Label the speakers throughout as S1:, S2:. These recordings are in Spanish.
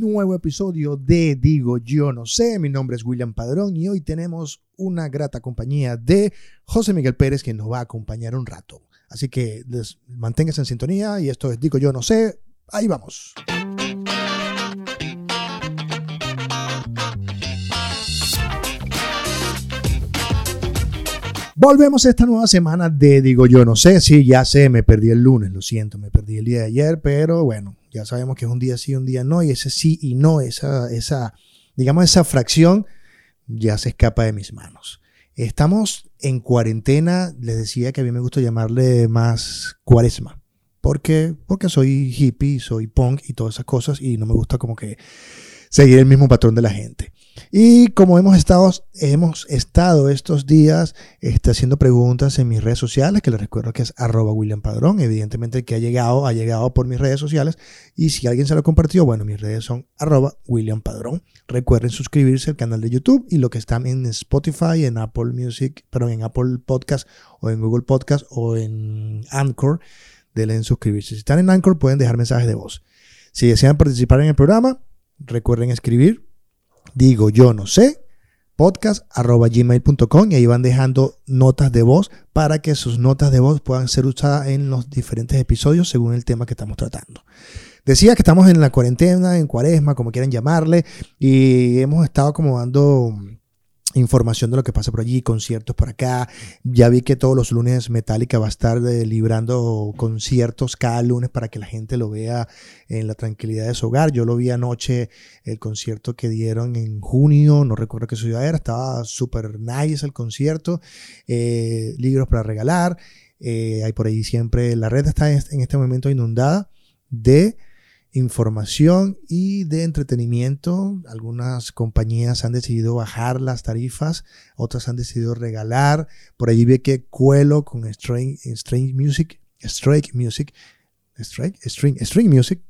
S1: nuevo episodio de Digo Yo No Sé. Mi nombre es William Padrón y hoy tenemos una grata compañía de José Miguel Pérez que nos va a acompañar un rato. Así que manténgase en sintonía y esto es Digo Yo No Sé. Ahí vamos. Volvemos a esta nueva semana de Digo Yo No Sé. Sí, ya sé, me perdí el lunes, lo siento, me perdí el día de ayer, pero bueno, ya sabemos que es un día sí, un día no, y ese sí y no, esa, esa, digamos, esa fracción ya se escapa de mis manos. Estamos en cuarentena, les decía que a mí me gusta llamarle más cuaresma, porque, porque soy hippie, soy punk y todas esas cosas, y no me gusta como que seguir el mismo patrón de la gente. Y como hemos estado, hemos estado estos días este, haciendo preguntas en mis redes sociales, que les recuerdo que es arroba William Padrón, evidentemente el que ha llegado, ha llegado por mis redes sociales, y si alguien se lo compartió, bueno, mis redes son arroba William Padrón. Recuerden suscribirse al canal de YouTube y lo que están en Spotify, en Apple Music, perdón, en Apple Podcast o en Google Podcast o en Anchor, denle en suscribirse. Si están en Anchor pueden dejar mensajes de voz. Si desean participar en el programa, recuerden escribir digo yo no sé, podcast.gmail.com y ahí van dejando notas de voz para que sus notas de voz puedan ser usadas en los diferentes episodios según el tema que estamos tratando. Decía que estamos en la cuarentena, en cuaresma, como quieran llamarle, y hemos estado como dando información de lo que pasa por allí, conciertos por acá. Ya vi que todos los lunes Metallica va a estar eh, librando conciertos cada lunes para que la gente lo vea en la tranquilidad de su hogar. Yo lo vi anoche, el concierto que dieron en junio, no recuerdo qué ciudad era, estaba súper nice el concierto, eh, libros para regalar. Eh, hay por ahí siempre, la red está en este momento inundada de información y de entretenimiento. Algunas compañías han decidido bajar las tarifas, otras han decidido regalar. Por allí ve que Cuelo con String Music, Strike Music, Strike, String, String Music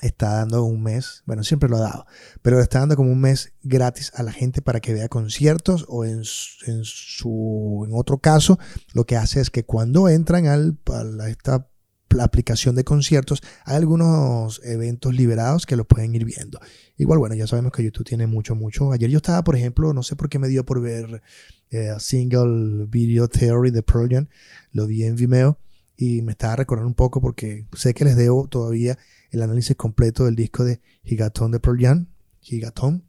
S1: está dando un mes, bueno, siempre lo ha dado, pero está dando como un mes gratis a la gente para que vea conciertos o en, en su, en otro caso, lo que hace es que cuando entran al, a esta la aplicación de conciertos, hay algunos eventos liberados que los pueden ir viendo. Igual, bueno, ya sabemos que YouTube tiene mucho, mucho. Ayer yo estaba, por ejemplo, no sé por qué me dio por ver eh, Single Video Theory de Pearl Lo vi en Vimeo y me estaba recordando un poco porque sé que les debo todavía el análisis completo del disco de Gigaton de Pearl Jam. Gigaton.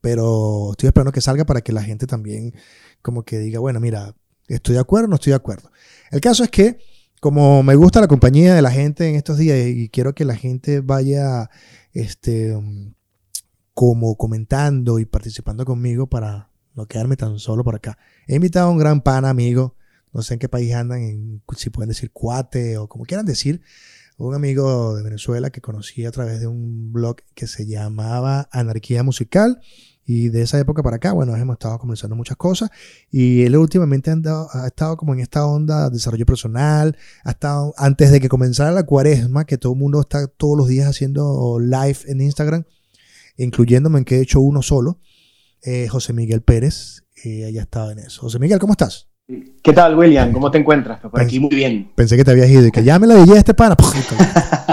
S1: Pero estoy esperando que salga para que la gente también como que diga, bueno, mira, estoy de acuerdo no estoy de acuerdo. El caso es que como me gusta la compañía de la gente en estos días y quiero que la gente vaya este, como comentando y participando conmigo para no quedarme tan solo por acá. He invitado a un gran pan amigo, no sé en qué país andan, si pueden decir cuate o como quieran decir, un amigo de Venezuela que conocí a través de un blog que se llamaba Anarquía Musical y de esa época para acá, bueno, hemos estado conversando muchas cosas. Y él últimamente ha, estado como en esta onda de desarrollo personal. Ha estado, antes de que comenzara la cuaresma, que todo el mundo está todos los días haciendo live en Instagram, incluyéndome en que he hecho uno solo, eh, José Miguel Pérez, eh, ya estaba en eso. José Miguel, ¿cómo estás?
S2: ¿Qué tal, William? ¿Cómo te encuentras? Por aquí muy bien.
S1: Pensé que te habías ido y que ya me la dije este pana.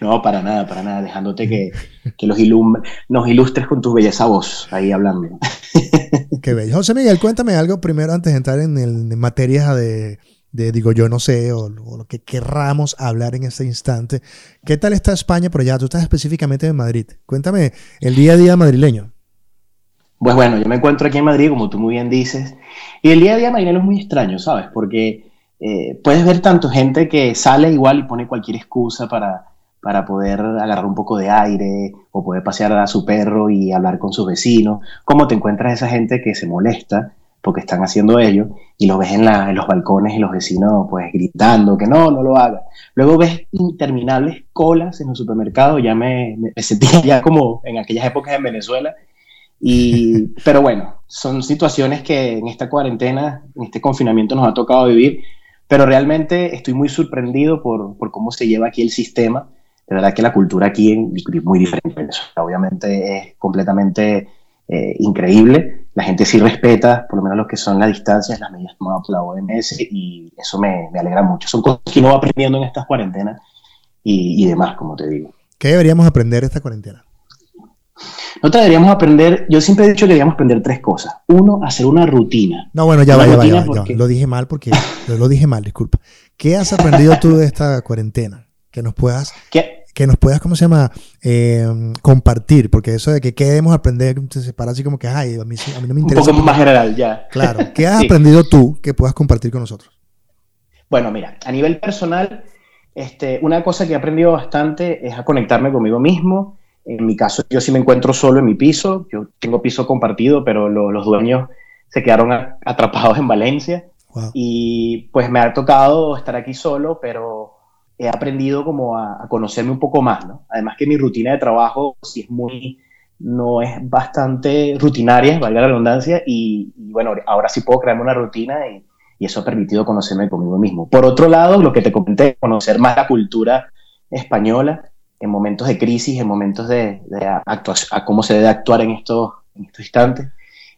S2: no, para nada, para nada. Dejándote que, los nos ilustres con tu belleza voz ahí hablando.
S1: Qué bello. José Miguel, cuéntame algo primero antes de entrar en, el, materia de, digo yo no sé, o, lo que querramos hablar en este instante. ¿Qué tal está España Pero ya Tú estás específicamente en Madrid. Cuéntame el día a día madrileño.
S2: Pues bueno, yo me encuentro aquí en Madrid, como tú muy bien dices, y el día a día marinero es muy extraño, ¿sabes? Porque eh, puedes ver tanto gente que sale igual y pone cualquier excusa para, para poder agarrar un poco de aire o poder pasear a su perro y hablar con sus vecinos, como te encuentras esa gente que se molesta porque están haciendo ello y lo ves en, en los balcones y los vecinos pues gritando que no, no lo haga. Luego ves interminables colas en los supermercados, ya me, me sentía ya como en aquellas épocas en Venezuela, y, pero bueno, son situaciones que en esta cuarentena, en este confinamiento nos ha tocado vivir, pero realmente estoy muy sorprendido por, por cómo se lleva aquí el sistema. De verdad que la cultura aquí es muy diferente. Obviamente es completamente eh, increíble. La gente sí respeta, por lo menos lo que son las distancias, las medidas tomadas por la OMS, y eso me, me alegra mucho. Son cosas que uno va aprendiendo en estas cuarentenas y, y demás, como te digo.
S1: ¿Qué deberíamos aprender esta cuarentena?
S2: Nosotros deberíamos aprender, yo siempre he dicho que deberíamos aprender tres cosas. Uno, hacer una rutina.
S1: No, bueno, ya va, ya va, ya va, Lo dije mal porque lo dije mal, disculpa. ¿Qué has aprendido tú de esta cuarentena? Que nos puedas, que nos puedas, ¿cómo se llama? Eh, compartir, porque eso de que queremos aprender se separa así como que, ay, a mí, a mí no me interesa.
S2: Un poco más general, ya.
S1: Claro. ¿Qué has aprendido tú que puedas compartir con nosotros?
S2: Bueno, mira, a nivel personal, este, una cosa que he aprendido bastante es a conectarme conmigo mismo. En mi caso, yo sí me encuentro solo en mi piso. Yo tengo piso compartido, pero los dueños se quedaron atrapados en Valencia. Y pues me ha tocado estar aquí solo, pero he aprendido como a, conocerme un poco más, ¿no? Además que mi rutina de trabajo sí es muy, no es bastante rutinaria, valga la redundancia, y, bueno, ahora sí puedo crearme una rutina y, eso ha permitido conocerme conmigo mismo. Por otro lado, lo que te comenté, conocer más la cultura española en momentos de crisis, en momentos de, de a cómo se debe actuar en estos, en estos instantes.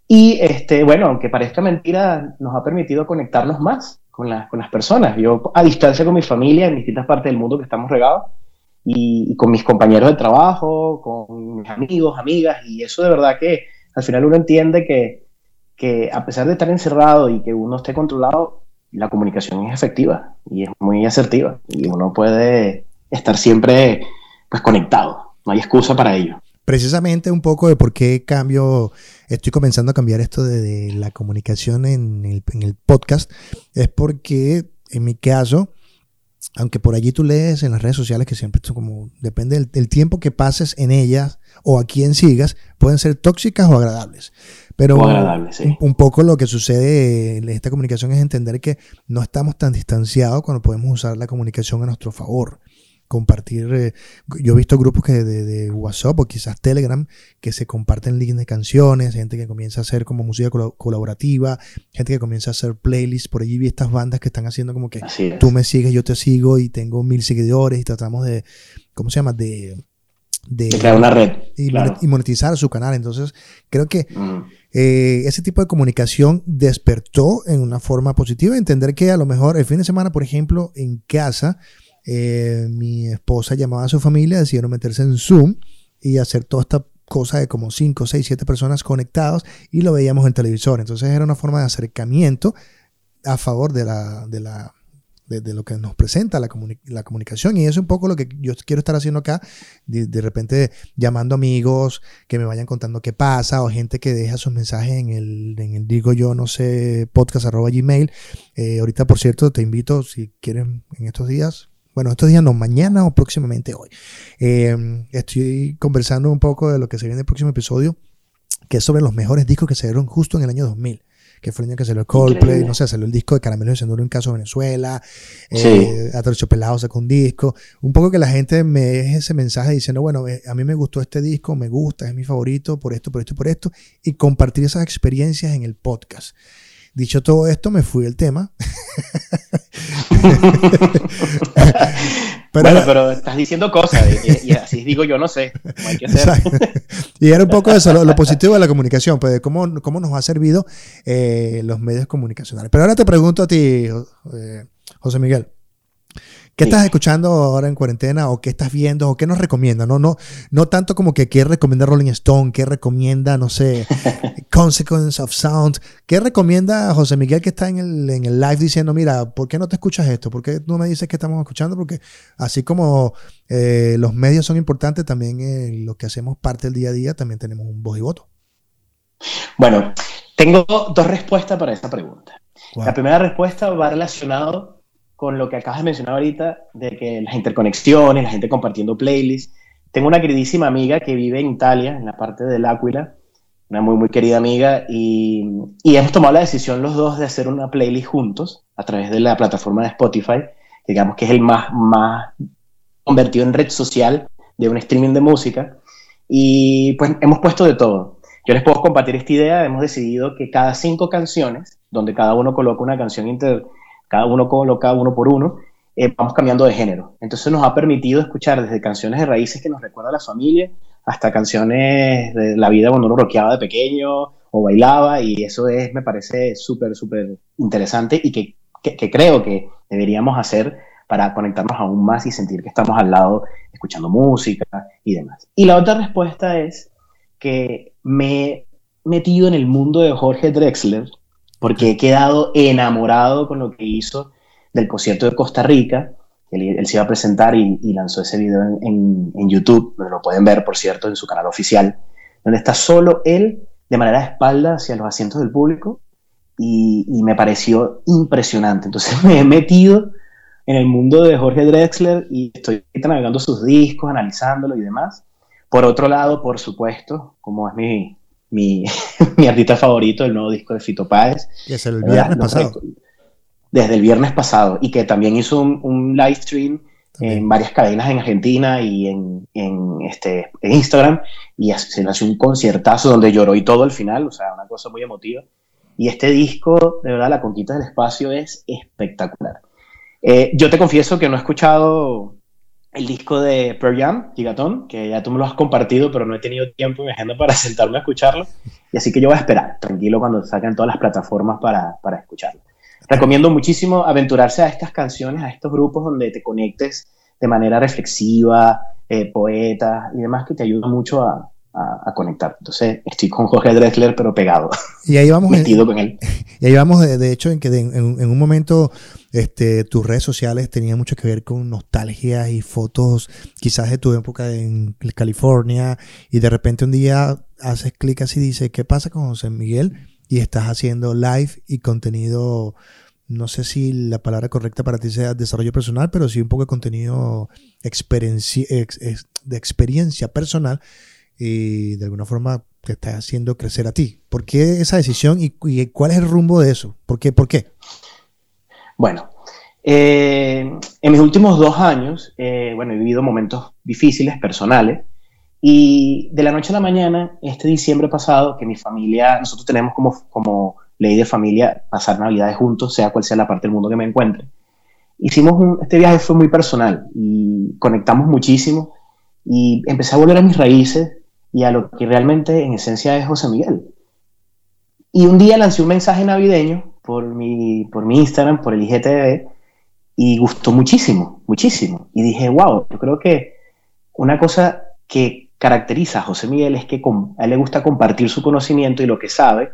S2: Y este, bueno, aunque parezca mentira, nos ha permitido conectarnos más con, las personas. Yo a distancia con mi familia en distintas partes del mundo que estamos regados y, y, con mis compañeros de trabajo, con mis amigos, amigas, y eso de verdad que al final uno entiende que, que a pesar de estar encerrado y que uno esté controlado, la comunicación es efectiva y es muy asertiva y uno puede estar siempre pues conectado. No hay excusa para ello.
S1: Precisamente un poco de por qué cambio, estoy comenzando a cambiar esto de, la comunicación en el, en el, podcast, es porque en mi caso, aunque por allí tú lees en las redes sociales que siempre son como, depende del, del tiempo que pases en ellas o a quien sigas, pueden ser tóxicas o agradables. Pero un, poco lo que sucede en esta comunicación es entender que no estamos tan distanciados cuando podemos usar la comunicación a nuestro favor. Compartir, eh, yo he visto grupos que de, WhatsApp o quizás Telegram que se comparten links de canciones, gente que comienza a hacer como música colaborativa, gente que comienza a hacer playlists. Por allí vi estas bandas que están haciendo como que tú me sigues, yo te sigo y tengo mil seguidores y tratamos de, ¿cómo se llama? De,
S2: de, crear una red
S1: y, monetizar su canal. Entonces, creo que eh, ese tipo de comunicación despertó en una forma positiva. Entender que a lo mejor el fin de semana, por ejemplo, en casa, eh, mi esposa llamaba a su familia, decidieron meterse en Zoom y hacer toda esta cosa de como 5, 6, 7 personas conectados y lo veíamos en televisor. Entonces era una forma de acercamiento a favor de la, de la, de, lo que nos presenta la, la, comunicación. Y eso es un poco lo que yo quiero estar haciendo acá, de, repente llamando amigos que me vayan contando qué pasa, o gente que deja sus mensajes en el, en el digo yo no sé, podcast arroba gmail. Eh, ahorita, por cierto, te invito, si quieren, en estos días, bueno, estos días no, mañana o próximamente hoy. Eh, estoy conversando un poco de lo que se viene en el próximo episodio, que es sobre los mejores discos que se dieron justo en el año 2000 que fue el año que salió el Coldplay, no sé, salió el disco de Caramelo de Cenduro en caso de Venezuela, eh, sí. Pelado sacó un disco, un poco que la gente me deje ese mensaje diciendo, bueno, eh, a mí me gustó este disco, me gusta, es mi favorito, por esto, por esto y por esto, y compartir esas experiencias en el podcast. Dicho todo esto, me fui del tema.
S2: bueno, pero estás diciendo cosas y, así digo yo, no sé. hay que hacer.
S1: y era un poco eso, lo, positivo de la comunicación, pues de cómo, cómo nos ha servido eh, los medios comunicacionales. Pero ahora te pregunto a ti, eh, José Miguel. ¿Qué estás escuchando ahora en cuarentena o qué estás viendo o qué nos recomienda? No, no, no tanto como que qué recomienda Rolling Stone, qué recomienda, no sé, Consequence of Sound. ¿Qué recomienda José Miguel que está en el, en el live diciendo, mira, ¿por qué no te escuchas esto? ¿Por qué no me dices que estamos escuchando? Porque así como eh, los medios son importantes, también eh, lo que hacemos parte del día a día, también tenemos un voz y voto.
S2: Bueno, tengo dos respuestas para esa pregunta. La primera respuesta va relacionado con lo que acabas de mencionar ahorita, de que las interconexiones, la gente compartiendo playlists. Tengo una queridísima amiga que vive en Italia, en la parte del Áquila, una muy, muy querida amiga, y, y, hemos tomado la decisión los dos de hacer una playlist juntos a través de la plataforma de Spotify, digamos que es el más, más convertido en red social de un streaming de música. Y pues hemos puesto de todo. Yo les puedo compartir esta idea. Hemos decidido que cada cinco canciones, donde cada uno coloca una canción inter cada uno coloca uno por uno, eh, vamos cambiando de género. Entonces nos ha permitido escuchar desde canciones de raíces que nos recuerdan a la familia hasta canciones de la vida cuando uno roqueaba de pequeño o bailaba y eso es, me parece súper, súper interesante y que, que, creo que deberíamos hacer para conectarnos aún más y sentir que estamos al lado escuchando música y demás. Y la otra respuesta es que me he metido en el mundo de Jorge Drexler porque he quedado enamorado con lo que hizo del concierto de Costa Rica. Él, se iba a presentar y, lanzó ese video en, YouTube, donde lo pueden ver, por cierto, en su canal oficial, donde está solo él de manera de espalda hacia los asientos del público y, y me pareció impresionante. Entonces me he metido en el mundo de Jorge Drexler y estoy navegando sus discos, analizándolo y demás. Por otro lado, por supuesto, como es mi, mi, mi artista favorito, el nuevo disco de Fito Páez.
S1: es el viernes pasado.
S2: Desde el viernes pasado. Y que también hizo un, live stream en varias cadenas en Argentina y en, en, este, en Instagram. Y se hace un conciertazo donde lloró y todo al final. O sea, una cosa muy emotiva. Y este disco, de verdad, La Conquista del Espacio es espectacular. Eh, yo te confieso que no he escuchado el disco de Pearl Jam, Gigatón, que ya tú me lo has compartido, pero no he tenido tiempo en mi agenda para sentarme a escucharlo. Y así que yo voy a esperar, tranquilo, cuando saquen todas las plataformas para, para escucharlo. Recomiendo muchísimo aventurarse a estas canciones, a estos grupos donde te conectes de manera reflexiva, eh, poeta y demás, que te ayuda mucho a, a, conectar. Entonces, estoy con Jorge Drexler, pero pegado.
S1: Y ahí vamos.
S2: Metido con él.
S1: Y ahí vamos, de, hecho, en que en, un momento este, tus redes sociales tenían mucho que ver con nostalgia y fotos quizás de tu época en California. Y de repente un día haces clic así y dices, ¿qué pasa con José Miguel? Y estás haciendo live y contenido no sé si la palabra correcta para ti sea desarrollo personal, pero sí un poco de contenido de experiencia personal y de alguna forma te está haciendo crecer a ti. ¿Por qué esa decisión y, cuál es el rumbo de eso? ¿Por qué? ¿Por qué?
S2: Bueno, eh, en mis últimos dos años, eh, bueno, he vivido momentos difíciles, personales, y de la noche a la mañana, este diciembre pasado, que mi familia, nosotros tenemos como, como ley de familia pasar navidades juntos, sea cual sea la parte del mundo que me encuentre. Hicimos un, este viaje fue muy personal y conectamos muchísimo y empecé a volver a mis raíces y a lo que realmente en esencia es José Miguel. Y un día lancé un mensaje navideño por mi, por mi Instagram, por el IGTV, y gustó muchísimo, muchísimo. Y dije, wow, yo creo que una cosa que caracteriza a José Miguel es que a él le gusta compartir su conocimiento y lo que sabe,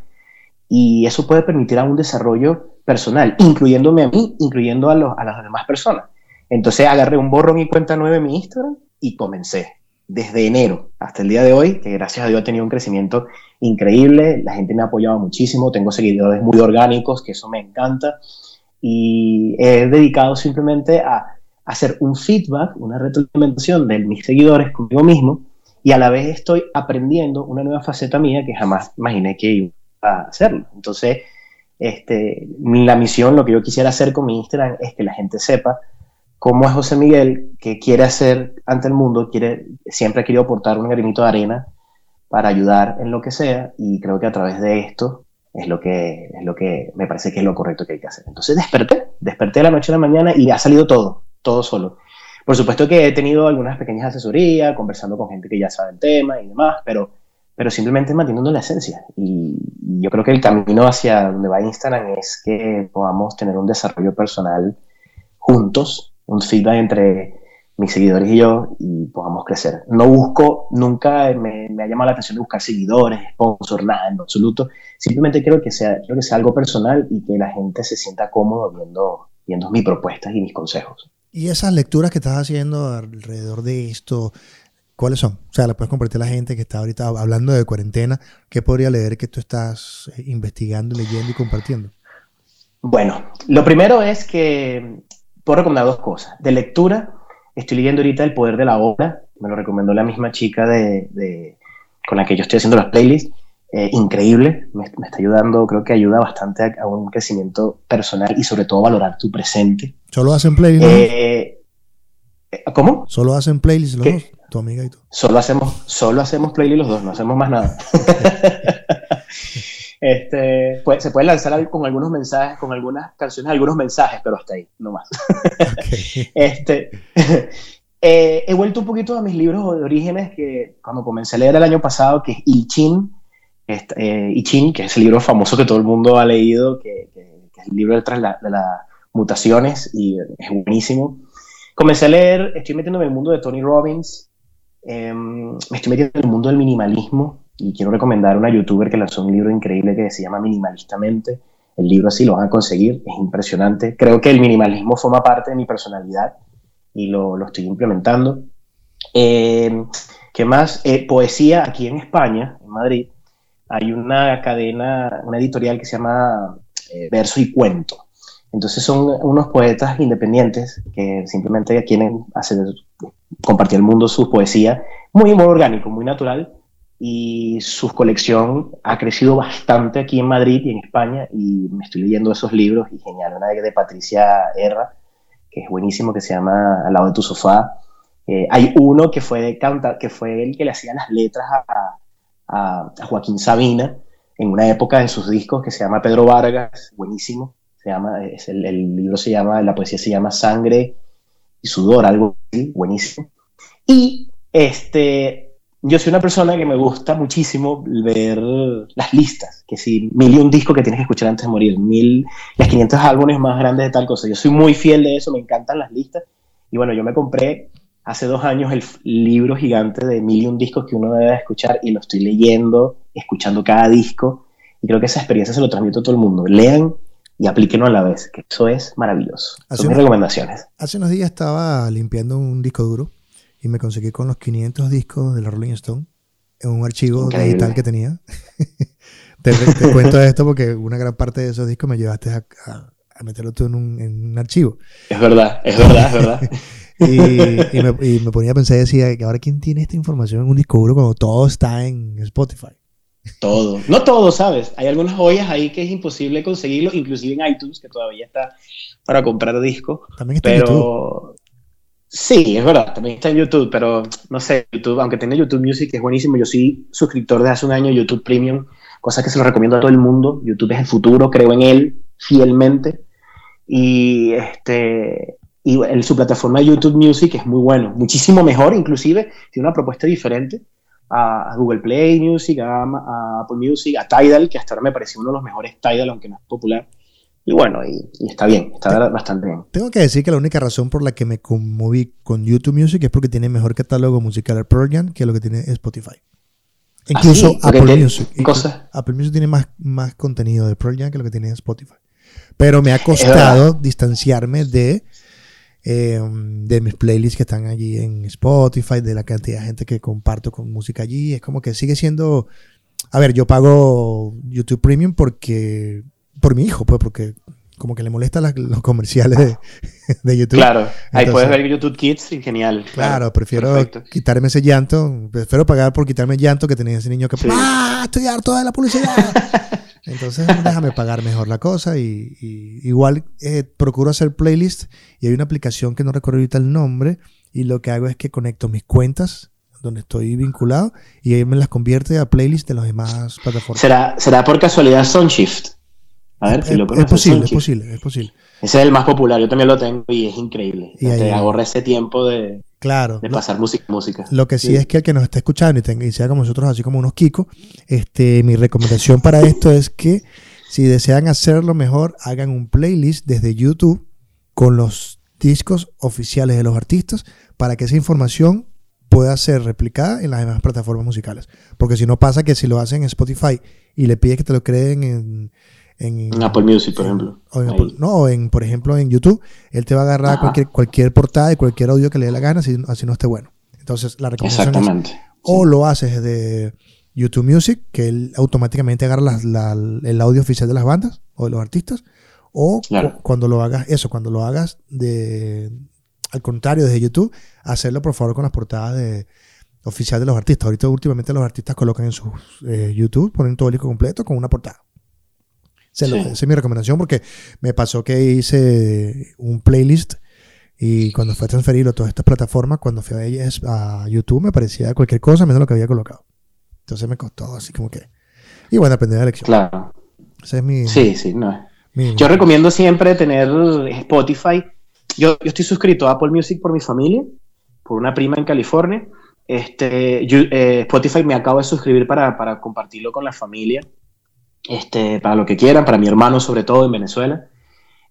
S2: y eso puede permitir a un desarrollo personal, incluyéndome a mí, incluyendo a, a las demás personas. Entonces agarré un borrón y cuenta nueve en mi Instagram y comencé desde enero hasta el día de hoy, que gracias a Dios ha tenido un crecimiento increíble, la gente me ha apoyado muchísimo, tengo seguidores muy orgánicos, que eso me encanta, y he dedicado simplemente a hacer un feedback, una retroalimentación de mis seguidores conmigo mismo, y a la vez estoy aprendiendo una nueva faceta mía que jamás imaginé que iba a hacerlo. Entonces, este, la misión, lo que yo quisiera hacer con mi Instagram es que la gente sepa cómo es José Miguel, que quiere hacer ante el mundo, quiere, siempre ha querido aportar un granito de arena para ayudar en lo que sea, y creo que a través de esto es lo que, es lo que me parece que es lo correcto que hay que hacer. Entonces desperté, desperté la noche a la mañana y ha salido todo, todo solo. Por supuesto que he tenido algunas pequeñas asesorías, conversando con gente que ya sabe el tema y demás, pero, pero simplemente manteniendo la esencia. Y yo creo que el camino hacia donde va Instagram es que podamos tener un desarrollo personal juntos un feedback entre mis seguidores y yo y podamos crecer. No busco, nunca me, ha llamado la atención de buscar seguidores, sponsor, nada en absoluto. Simplemente quiero que sea, quiero que sea algo personal y que la gente se sienta cómodo viendo, viendo mis propuestas y mis consejos.
S1: Y esas lecturas que estás haciendo alrededor de esto, ¿cuáles son? O sea, las puedes compartir a la gente que está ahorita hablando de cuarentena. ¿Qué podría leer que tú estás eh, investigando, leyendo y compartiendo?
S2: Bueno, lo primero es que puedo recomendar dos cosas. De lectura, estoy leyendo ahorita El Poder de la Obra, me lo recomendó la misma chica de, con la que yo estoy haciendo las playlists. Eh, increíble, me, está ayudando, creo que ayuda bastante a, un crecimiento personal y sobre todo valorar tu presente.
S1: ¿Solo hacen playlists?
S2: Eh, ¿Cómo?
S1: ¿Solo hacen playlists los dos? Tu amiga y tú.
S2: Solo hacemos, solo hacemos playlists los dos, no hacemos más nada. Este, pues, se puede lanzar con algunos mensajes, con algunas canciones, algunos mensajes, pero hasta ahí, no más. este, eh, he vuelto un poquito a mis libros de orígenes que cuando comencé a leer el año pasado, que es I Ching, eh, I Ching, que es el libro famoso que todo el mundo ha leído, que, es el libro de, la, de las mutaciones y es buenísimo. Comencé a leer, estoy metiéndome en el mundo de Tony Robbins, em, me estoy metiendo en el mundo del minimalismo, y quiero recomendar a una youtuber que lanzó un libro increíble que se llama Minimalistamente. El libro así lo van a conseguir, es impresionante. Creo que el minimalismo forma parte de mi personalidad y lo, lo estoy implementando. Eh, ¿Qué más? Eh, poesía aquí en España, en Madrid, hay una cadena, una editorial que se llama eh, Verso y Cuento. Entonces son unos poetas independientes que simplemente quieren hacer, compartir al mundo su poesía muy, muy orgánico, muy natural. Y su colección ha crecido bastante aquí en Madrid y en España. Y me estoy leyendo esos libros y genial. Una de Patricia Erra, que es buenísimo, que se llama Al lado de tu sofá. Eh, hay uno que fue, de canta, que fue el que le hacía las letras a, a, Joaquín Sabina en una época en sus discos que se llama Pedro Vargas, buenísimo. Se llama, es el, el, libro se llama, la poesía se llama Sangre y Sudor, algo así, buenísimo. Y este, yo soy una persona que me gusta muchísimo ver las listas, que si mil y un disco que tienes que escuchar antes de morir, mil, las 500 álbumes más grandes de tal cosa. Yo soy muy fiel de eso, me encantan las listas. Y bueno, yo me compré hace dos años el libro gigante de mil y un discos que uno debe escuchar y lo estoy leyendo, escuchando cada disco y creo que esa experiencia se lo transmito a todo el mundo. Lean y aplíquenlo a la vez, que eso es maravilloso. Son mis recomendaciones.
S1: Hace unos días estaba limpiando un disco duro y me conseguí con los 500 discos de la Rolling Stone en un archivo digital que tenía. te, cuento esto porque una gran parte de esos discos me llevaste a, meterlo todo en un, en un archivo.
S2: Es verdad, es verdad, es verdad.
S1: Y, me, ponía a pensar y decía, ahora quién tiene esta información en un disco duro cuando todo está en Spotify?
S2: Todo. No todo, ¿sabes? Hay algunas joyas ahí que es imposible conseguirlo, inclusive en iTunes, que todavía está para comprar discos.
S1: También está en YouTube.
S2: Sí, es verdad, también está en YouTube, pero no sé, YouTube, aunque tiene YouTube Music, es buenísimo. Yo soy suscriptor de hace un año YouTube Premium, cosa que se lo recomiendo a todo el mundo. YouTube es el futuro, creo en él fielmente. Y este, y el, su plataforma de YouTube Music es muy bueno, muchísimo mejor, inclusive tiene una propuesta diferente a, Google Play Music, a, Apple Music, a Tidal, que hasta ahora me pareció uno de los mejores Tidal, aunque no es popular. Y bueno, y, está bien, está bastante bien.
S1: Tengo que decir que la única razón por la que me conmoví con YouTube Music es porque tiene mejor catálogo musical Pearl Jam que lo que tiene Spotify. Incluso ¿Ah, Apple Music. Apple Music tiene más, más contenido de Pearl Jam que lo que tiene Spotify. Pero me ha costado distanciarme de eh, de mis playlists que están allí en Spotify, de la cantidad de gente que comparto con música allí. Es como que sigue siendo. A ver, yo pago YouTube Premium porque. Por mi hijo, pues, porque como que le molesta los comerciales de, YouTube.
S2: Claro, ahí puedes ver YouTube Kids y genial.
S1: Claro, prefiero quitarme ese llanto, prefiero pagar por quitarme el llanto que tenía ese niño que, ¡ah! Estoy harto de la publicidad. Entonces déjame pagar mejor la cosa y, igual eh, procuro hacer playlist y hay una aplicación que no recuerdo ahorita el nombre y lo que hago es que conecto mis cuentas donde estoy vinculado y ahí me las convierte a playlist de las demás plataformas.
S2: ¿Será, será por casualidad Sunshift? A ver, si lo
S1: es posible, es posible, es posible.
S2: Ese es el más popular, yo también lo tengo y es increíble. Y te ahorra ese tiempo de,
S1: Claro.
S2: De pasar música, música.
S1: Lo que sí, es que el que nos está escuchando y, tenga, y sea como nosotros, así como unos kikos, este, mi recomendación para esto es que si desean hacerlo mejor, hagan un playlist desde YouTube con los discos oficiales de los artistas para que esa información pueda ser replicada en las demás plataformas musicales. Porque si no pasa que si lo hacen en Spotify y le pides que te lo creen en,
S2: en, Apple Music, por ejemplo.
S1: no, en, por ejemplo, en YouTube, él te va a agarrar cualquier, cualquier portada y cualquier audio que le dé la gana, si, así no esté bueno. Entonces, la recomendación es, o lo haces de YouTube Music, que él automáticamente agarra el audio oficial de las bandas o de los artistas, o cuando lo hagas, eso, cuando lo hagas de, al contrario, desde YouTube, hacerlo por favor con las portadas de, oficial de los artistas. Ahorita últimamente los artistas colocan en sus eh, YouTube, ponen todo el disco completo con una portada. Esa es mi recomendación porque me pasó que hice un playlist y cuando fue a transferirlo a todas estas plataformas, cuando fui a ellas a YouTube me parecía cualquier cosa menos lo que había colocado. Entonces me costó así como que... Y bueno, aprender la lección.
S2: Claro.
S1: Ese es mi...
S2: Sí, sí, no Yo recomiendo siempre tener Spotify. Yo, yo estoy suscrito a Apple Music por mi familia, por una prima en California. Este, eh, Spotify me acabo de suscribir para, para compartirlo con la familia este, para lo que quieran, para mi hermano sobre todo en Venezuela.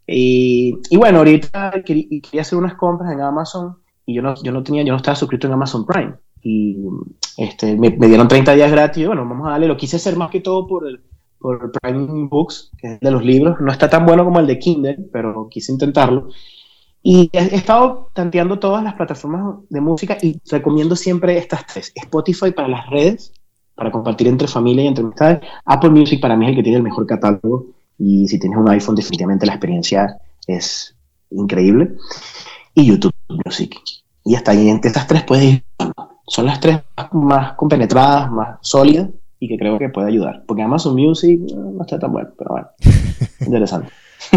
S2: Y, y bueno, ahorita quería, hacer unas compras en Amazon y yo no, yo no tenía, yo no estaba suscrito en Amazon Prime. y este, me, dieron 30 días gratis. Y bueno, vamos a darle. Lo quise hacer más que todo por, el, por Prime Books, que es de los libros. No está tan bueno como el de Kindle, pero quise intentarlo. Y he, estado tanteando todas las plataformas de música y recomiendo siempre estas tres. Spotify para las redes, para compartir entre familia y entre amistades. Apple Music para mí es el que tiene el mejor catálogo. Y si tienes un iPhone, definitivamente la experiencia es increíble. Y YouTube Music. Y hasta ahí, entre estas tres puedes ir. Son las tres más compenetradas, más sólidas y que creo que puede ayudar. Porque Amazon Music no está tan bueno, pero bueno, interesante.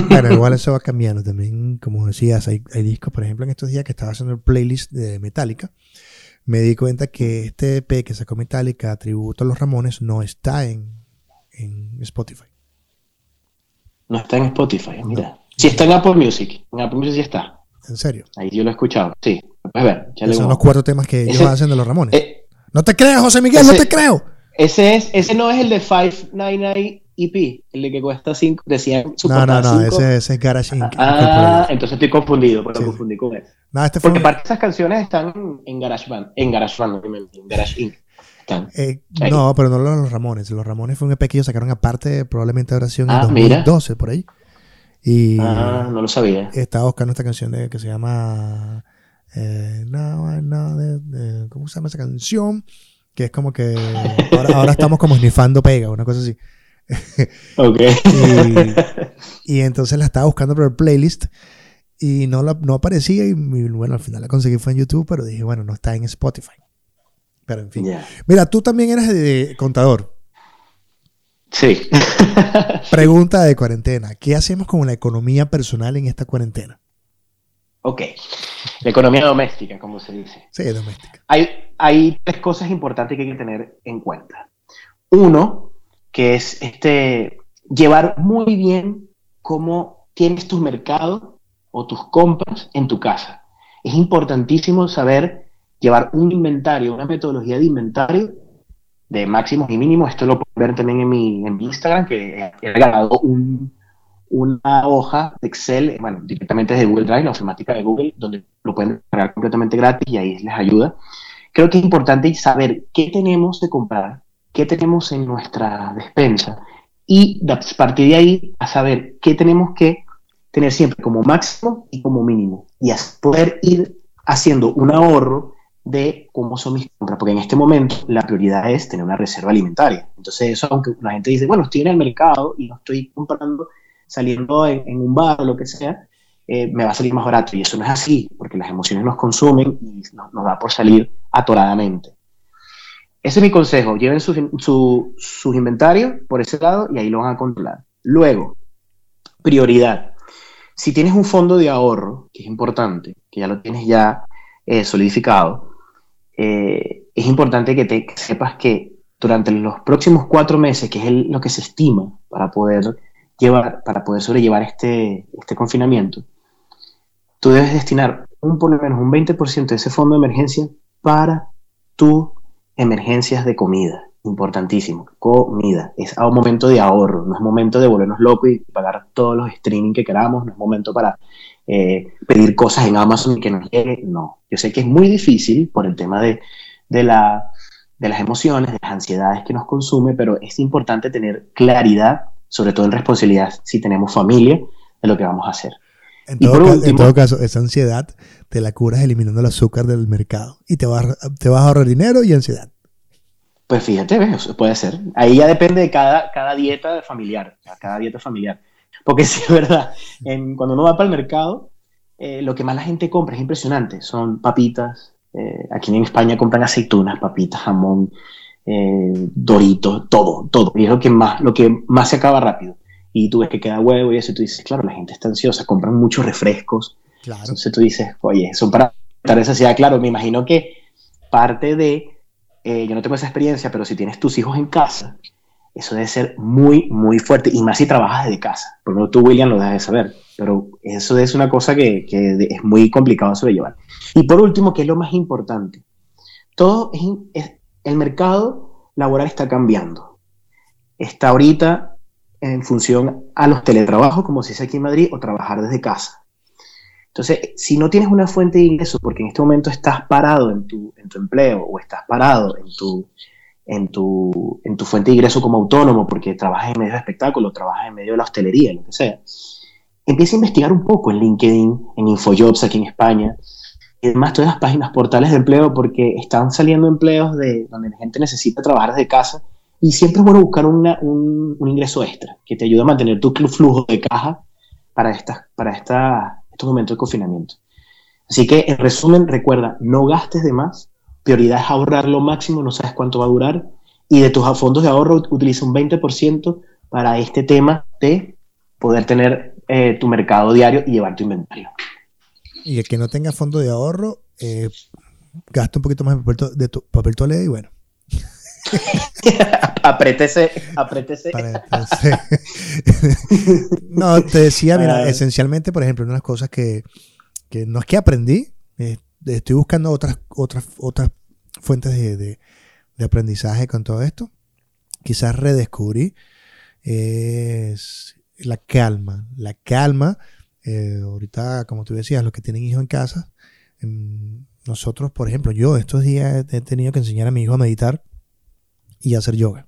S1: Bueno, igual eso va cambiando también, como decías, hay, discos, por ejemplo, en estos días que estaba haciendo el playlist de Metallica, me di cuenta que este EP que sacó Metallica, Tributo a los Ramones, no está en, Spotify.
S2: No está en Spotify, mira. Sí está en Apple Music, en Apple Music sí está.
S1: ¿En serio?
S2: Ahí yo lo he escuchado, sí. Puedes ver.
S1: Ya son los cuatro temas que ellos hacen de los Ramones. Eh, no te creas, José Miguel, no te creo.
S2: Ese, es, ese no es el de 599 EP, el de que cuesta 5, decían
S1: No, no, no, ese, ese, es Garage Inc.
S2: Ah, entonces estoy confundido, pero confundí con él. No, este Porque parte de esas canciones están en Garage Band, en Garage Band, en Garage Inc.
S1: Eh, no, pero no los Ramones. Los Ramones fue un EP que ellos sacaron aparte, probablemente oración en ah, 2012, por ahí. Y
S2: ah, no lo sabía.
S1: Estaba buscando esta canción de, que se llama. Eh, no, no, de, ¿Cómo se llama esa canción? Que es como que. Ahora, ahora estamos como snifando pega, una cosa así.
S2: Ok.
S1: y, entonces la estaba buscando por el playlist y no, la, no aparecía. Y bueno, al final la conseguí fue en YouTube, pero dije, bueno, no está en Spotify. Pero en fin. Mira, tú también eres de contador.
S2: Sí.
S1: Pregunta de cuarentena. ¿Qué hacemos con la economía personal en esta cuarentena?
S2: Ok. La economía doméstica, como se dice.
S1: Sí, doméstica.
S2: Hay, hay tres cosas importantes que hay que tener en cuenta. Uno, que es este, llevar muy bien cómo tienes tus mercados o tus compras en tu casa. Es importantísimo saber llevar un inventario, una metodología de inventario de máximos y mínimos. Esto lo pueden ver también en mi, en Instagram, que he regalado una hoja de Excel, bueno, directamente desde Google Drive, la ofimática de Google, donde lo pueden cargar completamente gratis y ahí les ayuda. Creo que es importante saber qué tenemos de comprar, qué tenemos en nuestra despensa y a partir de ahí a saber qué tenemos que tener siempre como máximo y como mínimo y a poder ir haciendo un ahorro de cómo son mis compras, porque en este momento la prioridad es tener una reserva alimentaria. Entonces eso, aunque la gente dice, bueno, estoy en el mercado y no estoy comprando, saliendo en, un bar o lo que sea, eh, me va a salir más barato. Y eso no es así, porque las emociones nos consumen y nos, nos da por salir atoradamente. Ese es mi consejo. Lleven sus su, inventarios por ese lado y ahí lo van a controlar. Luego, prioridad. Si tienes un fondo de ahorro, que es importante, que ya lo tienes ya eh, solidificado, eh, es importante que, te, sepas que durante los próximos cuatro meses, que es lo que se estima para poder llevar, para poder sobrellevar este, este confinamiento, tú debes destinar un por lo menos un 20% de ese fondo de emergencia para tus emergencias de comida. Importantísimo, comida. Es un momento de ahorro, no es momento de volvernos locos y pagar todos los streaming que queramos, no es momento para eh, pedir cosas en Amazon que nos llegue. No, yo sé que es muy difícil por el tema de, de, la, de las emociones, de las ansiedades que nos consume, pero es importante tener claridad, sobre todo en responsabilidad si tenemos familia, de lo que vamos a hacer.
S1: En todo, caso, esa ansiedad te la curas eliminando el azúcar del mercado y te vas, te vas a ahorrar dinero y ansiedad.
S2: Pues fíjate, puede ser. Ahí ya depende de cada, cada dieta familiar, cada dieta familiar. Porque sí es verdad, cuando uno va para el mercado, eh, lo que más la gente compra es impresionante. Son papitas, eh, aquí en España compran aceitunas, papitas, jamón, eh, doritos, todo, todo. Y es lo que más, lo que más se acaba rápido. Y tú ves que queda huevo y eso, y tú dices, claro, la gente está ansiosa, compran muchos refrescos. Claro. Entonces tú dices, oye, son para estar esa ansiedad. Claro, me imagino que parte de, yo no tengo esa experiencia, pero si tienes tus hijos en casa, eso debe ser muy, muy fuerte. Y más si trabajas desde casa. Porque tú, William, lo debes de saber. Pero eso es una cosa que, es muy complicado sobrellevar. Y por último, que es lo más importante. Todo es, el mercado laboral está cambiando. Está ahorita en función a los teletrabajos, como se dice aquí en Madrid, o trabajar desde casa. Entonces, si no tienes una fuente de ingreso, porque en este momento estás parado en tu, en tu empleo o estás parado en tu, en, tu, en tu fuente de ingreso como autónomo, porque trabajas en medio de espectáculo, trabajas en medio de la hostelería, lo que sea, empieza a investigar un poco en LinkedIn, en InfoJobs aquí en España, y además todas las páginas portales de empleo, porque están saliendo empleos de donde la gente necesita trabajar desde casa y siempre es bueno buscar un, un, ingreso extra que te ayude a mantener tu flujo de caja para, estas, para esta, estos momentos de confinamiento. Así que, en resumen, recuerda, no gastes de más, prioridad es ahorrar lo máximo, no sabes cuánto va a durar, y de tus fondos de ahorro utiliza un 20% para este tema de poder tener eh, tu mercado diario y llevar tu inventario.
S1: Y el que no tenga fondo de ahorro, eh, gasta un poquito más de tu, papel toalé y bueno.
S2: aprétese, aprétese.
S1: no, te decía, mira, ah. esencialmente, por ejemplo, una de las cosas que, no es que aprendí, eh, estoy buscando otras, otras, otras fuentes de, aprendizaje con todo esto. Quizás redescubrí es la calma. La calma, eh, ahorita, como tú decías, los que tienen hijos en casa, em, nosotros, por ejemplo, yo estos días he tenido que enseñar a mi hijo a meditar y hacer yoga.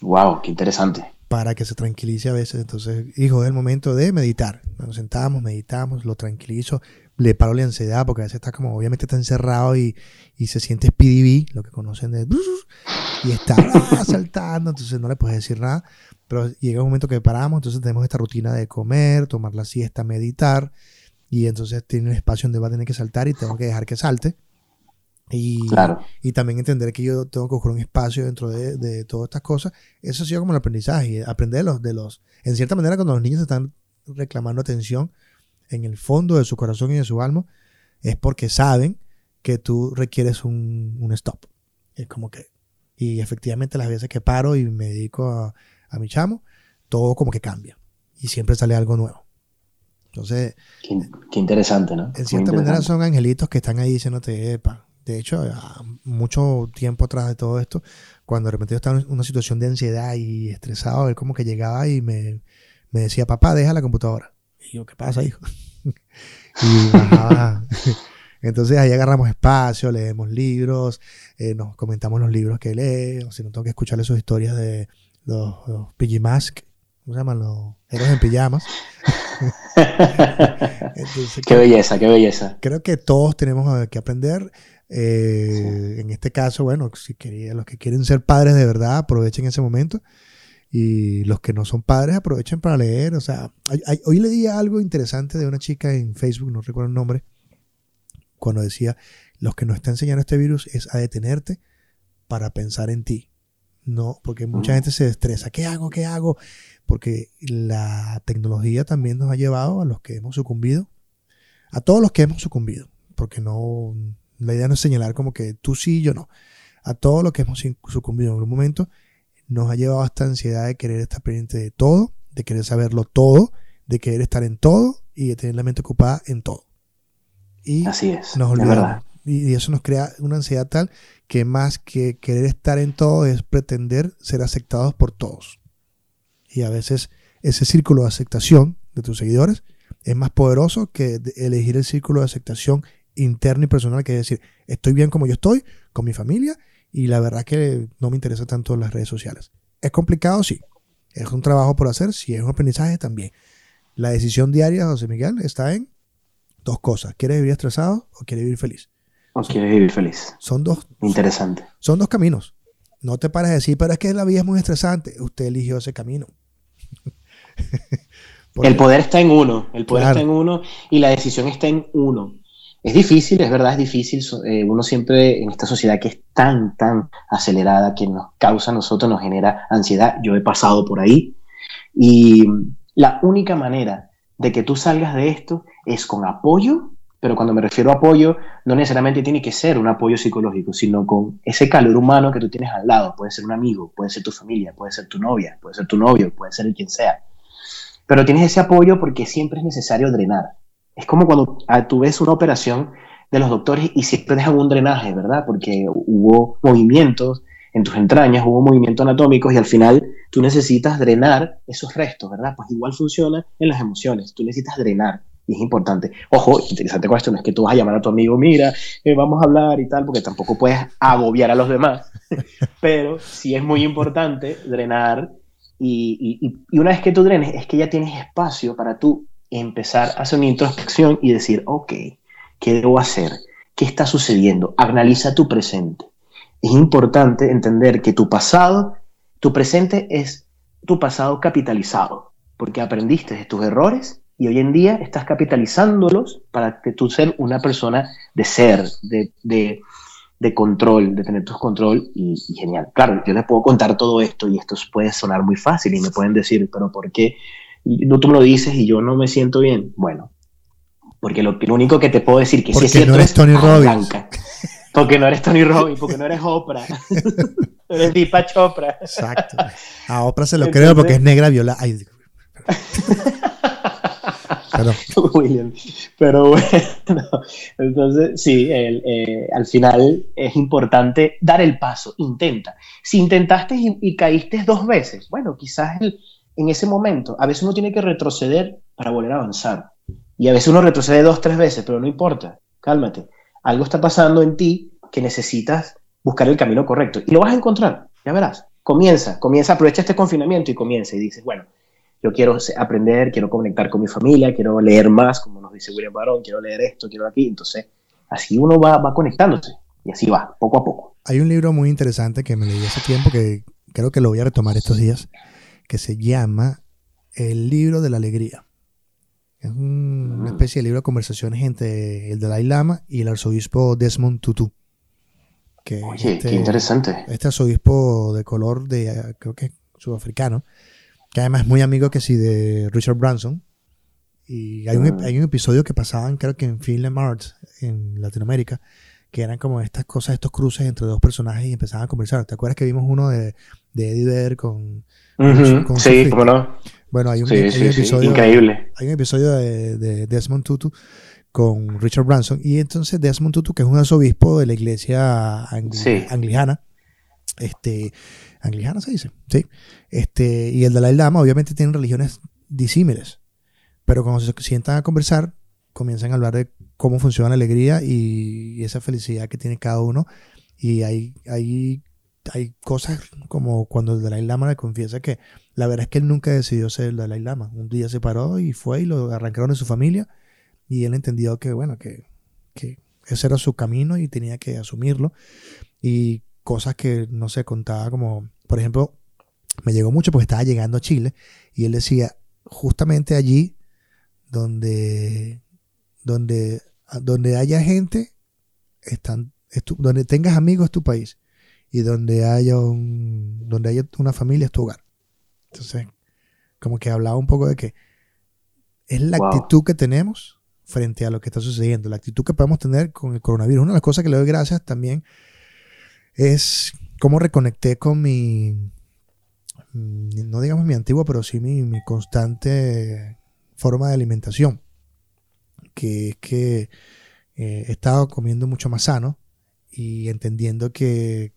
S2: Wow, qué interesante.
S1: Para que se tranquilice a veces. Entonces, hijo, es el momento de meditar. Nos sentamos, meditamos, lo tranquilizo, le paro la ansiedad porque a veces está como, obviamente está encerrado y, se siente PDB, lo que conocen de... Y está saltando, entonces no le puedes decir nada. Pero llega un momento que paramos, entonces tenemos esta rutina de comer, tomar la siesta, meditar. Y entonces tiene un espacio donde va a tener que saltar y tengo que dejar que salte. Y, y también entender que yo tengo que buscar un espacio dentro de, todas estas cosas. Eso ha sido como el aprendizaje, aprender de los, de los... En cierta manera, cuando los niños están reclamando atención en el fondo de su corazón y de su alma, es porque saben que tú requieres un, un stop. Es como que... Y efectivamente las veces que paro y me dedico a, a mi chamo, todo como que cambia. Y siempre sale algo nuevo. Entonces...
S2: Qué, interesante, ¿no?
S1: En cierta manera son angelitos que están ahí diciéndote, epa, de hecho, mucho tiempo atrás de todo esto, cuando de repente yo estaba en una situación de ansiedad y estresado, él como que llegaba y me, decía, papá, deja la computadora. Y yo, ¿qué pasa, hijo? y bajaba. Entonces ahí agarramos espacio, leemos libros, eh, nos comentamos los libros que lee, o si no tengo que escucharle sus historias de los, los Mask, ¿cómo se llaman? Los héroes en pijamas.
S2: qué belleza, qué belleza.
S1: Creo que todos tenemos que aprender eh, en este caso, bueno, si quería, los que quieren ser padres de verdad, aprovechen ese momento. Y los que no son padres, aprovechen para leer. O sea, hoy leí algo interesante de una chica en Facebook, no recuerdo el nombre, cuando decía, los que nos está enseñando este virus es a detenerte para pensar en ti. No, porque mucha gente se estresa. ¿Qué hago? ¿Qué hago? Porque la tecnología también nos ha llevado a los que hemos sucumbido, a todos los que hemos sucumbido, porque no, la idea no es señalar como que tú sí, yo no. A todo lo que hemos sucumbido en algún momento nos ha llevado a esta ansiedad de querer estar pendiente de todo, de querer saberlo todo, de querer estar en todo y de tener la mente ocupada en todo.
S2: Y Así es.
S1: Nos olvidamos. Y eso nos crea una ansiedad tal que más que querer estar en todo es pretender ser aceptados por todos. Y a veces ese círculo de aceptación de tus seguidores es más poderoso que elegir el círculo de aceptación interno y personal, que es decir, estoy bien como yo estoy, con mi familia, y la verdad que no me interesa tanto las redes sociales. ¿Es complicado? Sí. ¿Es un trabajo por hacer? Sí. ¿Es un aprendizaje? También. La decisión diaria, José Miguel, está en dos cosas. ¿Quieres vivir estresado o quieres vivir feliz?
S2: O quieres vivir feliz.
S1: Son dos.
S2: Interesante.
S1: Son, dos caminos. No te pares a decir, pero es que la vida es muy estresante. Usted eligió ese camino.
S2: el poder está en uno. El poder está en uno y la decisión está en uno. Es difícil, es verdad, es difícil. Eh, uno siempre en esta sociedad que es tan, tan acelerada, que nos causa a nosotros, nos genera ansiedad. Yo he pasado por ahí. Y la única manera de que tú salgas de esto es con apoyo, pero cuando me refiero a apoyo, no necesariamente tiene que ser un apoyo psicológico, sino con ese calor humano que tú tienes al lado. Puede ser un amigo, puede ser tu familia, puede ser tu novia, puede ser tu novio, puede ser quien sea. Pero tienes ese apoyo porque siempre es necesario drenar es como cuando ah, tú ves una operación de los doctores y siempre dejan un drenaje, ¿verdad? Porque hubo movimientos en tus entrañas, hubo movimientos anatómicos y al final tú necesitas drenar esos restos, ¿verdad? Pues igual funciona en las emociones, tú necesitas drenar. Y es importante. Ojo, interesante no es que tú vas a llamar a tu amigo, mira, eh, vamos a hablar y tal, porque tampoco puedes agobiar a los demás. Pero sí es muy importante drenar y, y, una vez que tú drenes, es que ya tienes espacio para tú empezar a hacer una introspección y decir, ok, ¿qué debo hacer? ¿Qué está sucediendo? Analiza tu presente. Es importante entender que tu pasado, tu presente es tu pasado capitalizado, porque aprendiste de tus errores y hoy en día estás capitalizándolos para que tú ser una persona de ser, de, de, control, de tener tu control y, genial. Claro, yo les puedo contar todo esto y esto puede sonar muy fácil y me pueden decir, pero ¿por qué? No, tú me lo dices y yo no me siento bien. Bueno, porque lo, único que te puedo decir que sí es cierto
S1: no eres Tony Robbins.
S2: Porque no eres Tony Robbins, porque no eres Oprah. eres Dipa Chopra.
S1: Exacto. A Oprah se lo creo porque es negra viola. Ay,
S2: William. Pero bueno, entonces sí, eh, al final es importante dar el paso, intenta. Si intentaste y, caíste dos veces, bueno, quizás en ese momento, a veces uno tiene que retroceder para volver a avanzar. Y a veces uno retrocede dos, tres veces, pero no importa, cálmate. Algo está pasando en ti que necesitas buscar el camino correcto. Y lo vas a encontrar, ya verás. Comienza, comienza, aprovecha este confinamiento y comienza y dices, bueno, yo quiero aprender, quiero conectar con mi familia, quiero leer más, como nos dice William Barón, quiero leer esto, quiero aquí. Entonces, así uno va, va conectándose y así va, poco a poco.
S1: Hay un libro muy interesante que me leí hace tiempo que creo que lo voy a retomar estos días, que se llama El libro de la alegría. Es una mm. especie de libro de conversaciones entre el Dalai Lama y el arzobispo Desmond Tutu.
S2: Que Oye, este, qué interesante.
S1: Este arzobispo de color de, creo que sudafricano, que además es muy amigo que sí de Richard Branson. Y hay un, ah. hay un episodio que pasaban, creo que en Film Arts, en Latinoamérica, que eran como estas cosas, estos cruces entre dos personajes y empezaban a conversar. ¿Te acuerdas que vimos uno de, de Eddie Vedder con,
S2: Sí, cómo no.
S1: Bueno, hay un, episodio.
S2: Increíble.
S1: Hay un episodio de, Desmond Tutu con Richard Branson. Y entonces Desmond Tutu, que es un arzobispo de la iglesia anglicana, este, anglicana se dice, sí. Este, y el Dalai Lama obviamente tienen religiones disímiles, pero cuando se sientan a conversar, comienzan a hablar de cómo funciona la alegría y, esa felicidad que tiene cada uno. Y hay, hay, hay cosas como cuando el Dalai Lama le confiesa que la verdad es que él nunca decidió ser el Dalai Lama. Un día se paró y fue y lo arrancaron de su familia y él entendió que, bueno, que, que ese era su camino y tenía que asumirlo. Y cosas que no se contaba como, por ejemplo, me llegó mucho porque estaba llegando a Chile y él decía, justamente allí donde, donde, donde haya gente, están, donde tengas amigos es tu país y donde haya, un, donde haya una familia es tu hogar. Entonces, como que hablaba un poco de que es la actitud que tenemos frente a lo que está sucediendo, la actitud que podemos tener con el coronavirus. Una de las cosas que le doy gracias también es cómo reconecté con mi, mm, no digamos mi antiguo, pero sí mi, constante forma de alimentación, que es que eh, he estado comiendo mucho más sano y entendiendo que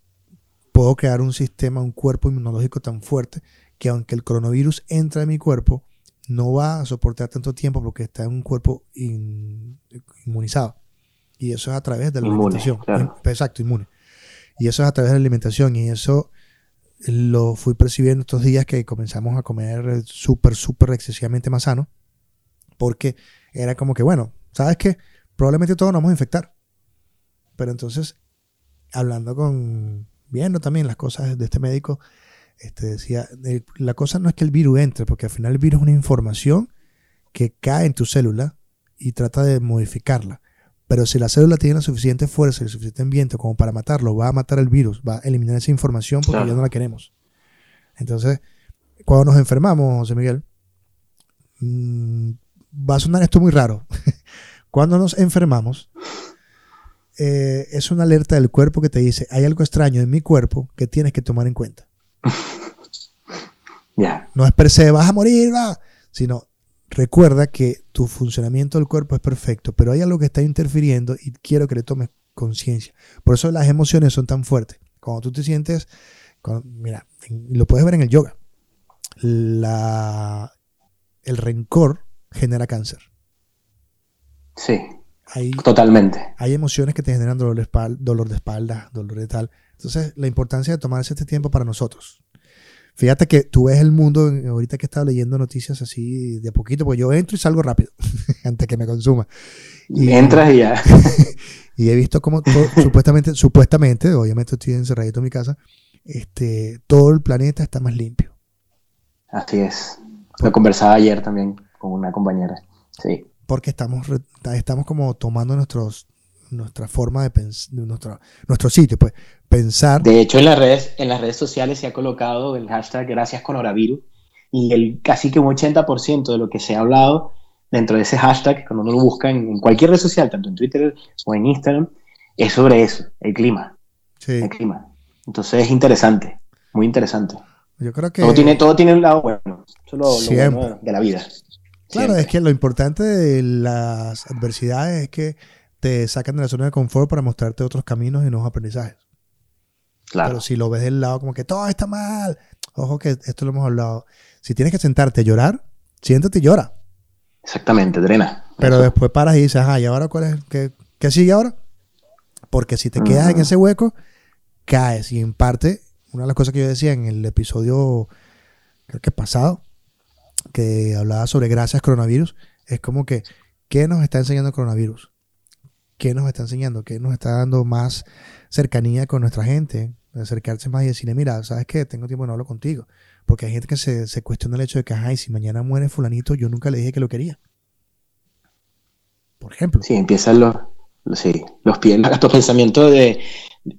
S1: puedo crear un sistema, un cuerpo inmunológico tan fuerte que aunque el coronavirus entra en mi cuerpo, no va a soportar tanto tiempo porque está en un cuerpo inmunizado. Y eso es a través de la alimentación. Exacto, inmune. Y eso es a través de la alimentación. Y eso lo fui percibiendo estos días que comenzamos a comer súper, súper excesivamente más sano. Porque era como que, bueno, ¿sabes qué? Probablemente todos nos vamos a infectar. Pero entonces, hablando con, viendo también las cosas de este médico, este decía, la cosa no es que el virus entre, porque al final el virus es una información que cae en tu célula y trata de modificarla. Pero si la célula tiene la suficiente fuerza y el suficiente ambiente como para matarlo, va a matar el virus, va a eliminar esa información porque ya no la queremos. Entonces, cuando nos enfermamos, José Miguel, mm, va a sonar esto muy raro. cuando nos enfermamos, eh, es una alerta del cuerpo que te dice, hay algo extraño en mi cuerpo que tienes que tomar en cuenta. No es per se, vas a morir, sino recuerda que tu funcionamiento del cuerpo es perfecto, pero hay algo que está interfiriendo y quiero que le tomes conciencia. Por eso las emociones son tan fuertes. Cuando tú te sientes, mira, lo puedes ver en el yoga. La, el rencor genera cáncer.
S2: Sí. Totalmente.
S1: Hay emociones que te generan dolor de, espalda, dolor de espalda, dolor de tal. Entonces, la importancia de tomarse este tiempo para nosotros. Fíjate que tú ves el mundo, ahorita que he estado leyendo noticias así de a poquito, porque yo entro y salgo rápido, antes que me consuma.
S2: Y, Entras y ya.
S1: y he visto como supuestamente, supuestamente, obviamente estoy encerradito en mi casa, este, todo el planeta está más limpio.
S2: Así es. Lo conversaba ayer también con una compañera. Sí.
S1: Porque estamos, estamos como tomando nuestros, nuestra forma de pensar, nuestro, nuestro sitio, pues pensar.
S2: De hecho, en las redes, en las redes sociales se ha colocado el hashtag gracias coronavirus y el casi que un 80% de lo que se ha hablado dentro de ese hashtag, cuando uno lo busca en, cualquier red social, tanto en Twitter o en Instagram, es sobre eso, el clima. Sí. El clima. Entonces es interesante, muy interesante.
S1: Yo creo que...
S2: Todo tiene, todo tiene un lado bueno, eso es lo, bueno de la vida.
S1: Claro, es que lo importante de las adversidades es que te sacan de la zona de confort para mostrarte otros caminos y nuevos aprendizajes. Claro. Pero si lo ves del lado como que todo está mal, ojo que esto lo hemos hablado. Si tienes que sentarte a llorar, siéntate y llora.
S2: Exactamente, drena.
S1: Pero después paras y dices, ah, ¿y ahora cuál es? ¿Qué, qué sigue ahora? Porque si te quedas en ese hueco, caes. Y en parte, una de las cosas que yo decía en el episodio, creo que pasado, que hablaba sobre gracias coronavirus, es como que, ¿qué nos está enseñando coronavirus? ¿Qué nos está enseñando? ¿Qué nos está dando más cercanía con nuestra gente? Acercarse más y decirle, mira, ¿sabes qué? Tengo tiempo no hablo contigo. Porque hay gente que se, se cuestiona el hecho de que, ay, si mañana muere fulanito, yo nunca le dije que lo quería. Por ejemplo.
S2: Sí, empiezan los, sí, los, los pensamientos de,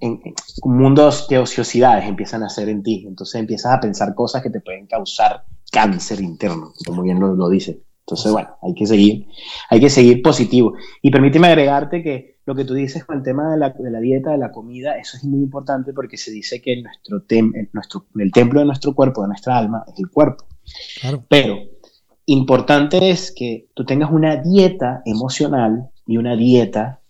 S2: en, mundos de ociosidades empiezan a hacer en ti. Entonces empiezas a pensar cosas que te pueden causar cáncer interno, como bien lo, lo dice. Entonces, bueno, hay que seguir, hay que seguir positivo. Y permíteme agregarte que lo que tú dices con el tema de la, de la dieta, de la comida, eso es muy importante porque se dice que nuestro, nuestro el templo de nuestro cuerpo, de nuestra alma, es el cuerpo. Claro. Pero importante es que tú tengas una dieta emocional y una dieta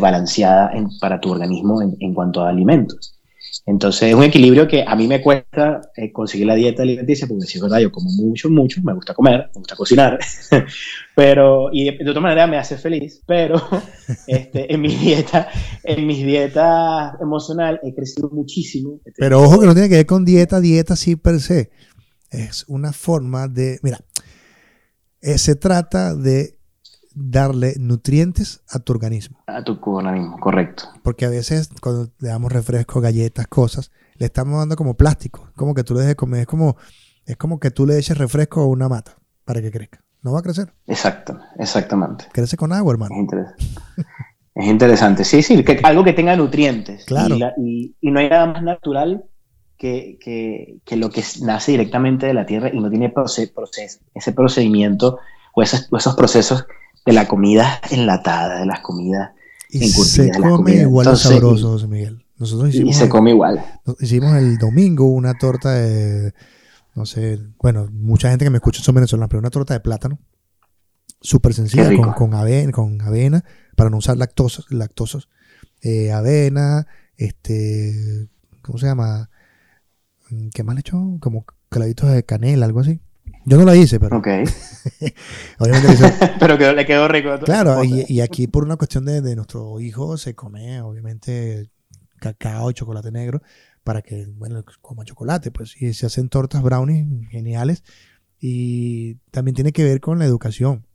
S2: balanceada para tu organismo en, cuanto a alimentos. Entonces es un equilibrio que a mí me cuesta eh, conseguir la dieta alimenticia, porque si es verdad, yo como mucho, mucho, me gusta comer, me gusta cocinar, pero, y de, otra manera me hace feliz, pero este, en mi dieta, en mis dietas emocional he crecido muchísimo.
S1: Pero ojo que no tiene que ver con dieta, dieta sí per se. Es una forma de, mira, eh, se trata de darle nutrientes a tu organismo.
S2: A tu organismo, correcto.
S1: Porque a veces cuando le damos refresco, galletas, cosas, le estamos dando como plástico, como que tú le dejes comer, es como, es como que tú le eches refresco a una mata para que crezca. No va a crecer.
S2: Exacto, exactamente.
S1: Crece con agua, hermano.
S2: Es, interesante. Sí, sí, que, algo que tenga nutrientes. Claro. Y, no hay nada más natural que, que, lo que nace directamente de la tierra y no tiene ese procedimiento o esos, esos procesos de la comida enlatada, de las comidas
S1: y se come igual de sabroso, José Miguel.
S2: Nosotros hicimos y se come igual.
S1: Hicimos el domingo una torta de, no sé, bueno, mucha gente que me escucha son venezolanos, pero una torta de plátano. Súper sencilla, con, con, avena, con avena, para no usar lactosos, lactosos. Eh, avena, este, ¿cómo se llama? ¿Qué más le echó? Como clavitos de canela, algo así. Yo no lo hice, pero.
S2: Ok. obviamente pero le quedó rico.
S1: Claro, y, aquí por una cuestión de, nuestro hijo se come, obviamente, cacao y chocolate negro para que, bueno, coma chocolate, pues. Y se hacen tortas brownies geniales. Y también tiene que ver con la educación.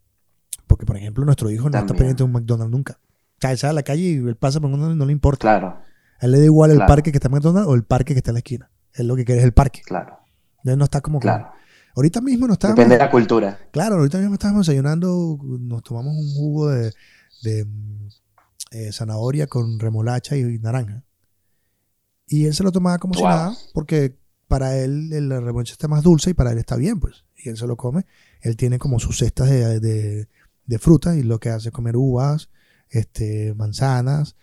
S1: Porque, por ejemplo, nuestro hijo no está pendiente de un McDonald's nunca. O sea, él sale a la calle y él pasa por un McDonald's y no le importa.
S2: Claro.
S1: A él le da igual el parque que está en McDonald's o el parque que está en la esquina. Él lo que quiere es el parque.
S2: Claro.
S1: Él no está como
S2: claro.
S1: Ahorita mismo nos estábamos.
S2: Depende de la cultura.
S1: Claro, ahorita mismo estábamos desayunando, nos tomamos un jugo de, eh, zanahoria con remolacha y, naranja. Y él se lo tomaba como si nada, porque para él la remolacha está más dulce y para él está bien, pues. Y él se lo come. Él tiene como sus cestas de, de, fruta y lo que hace es comer uvas, este, manzanas,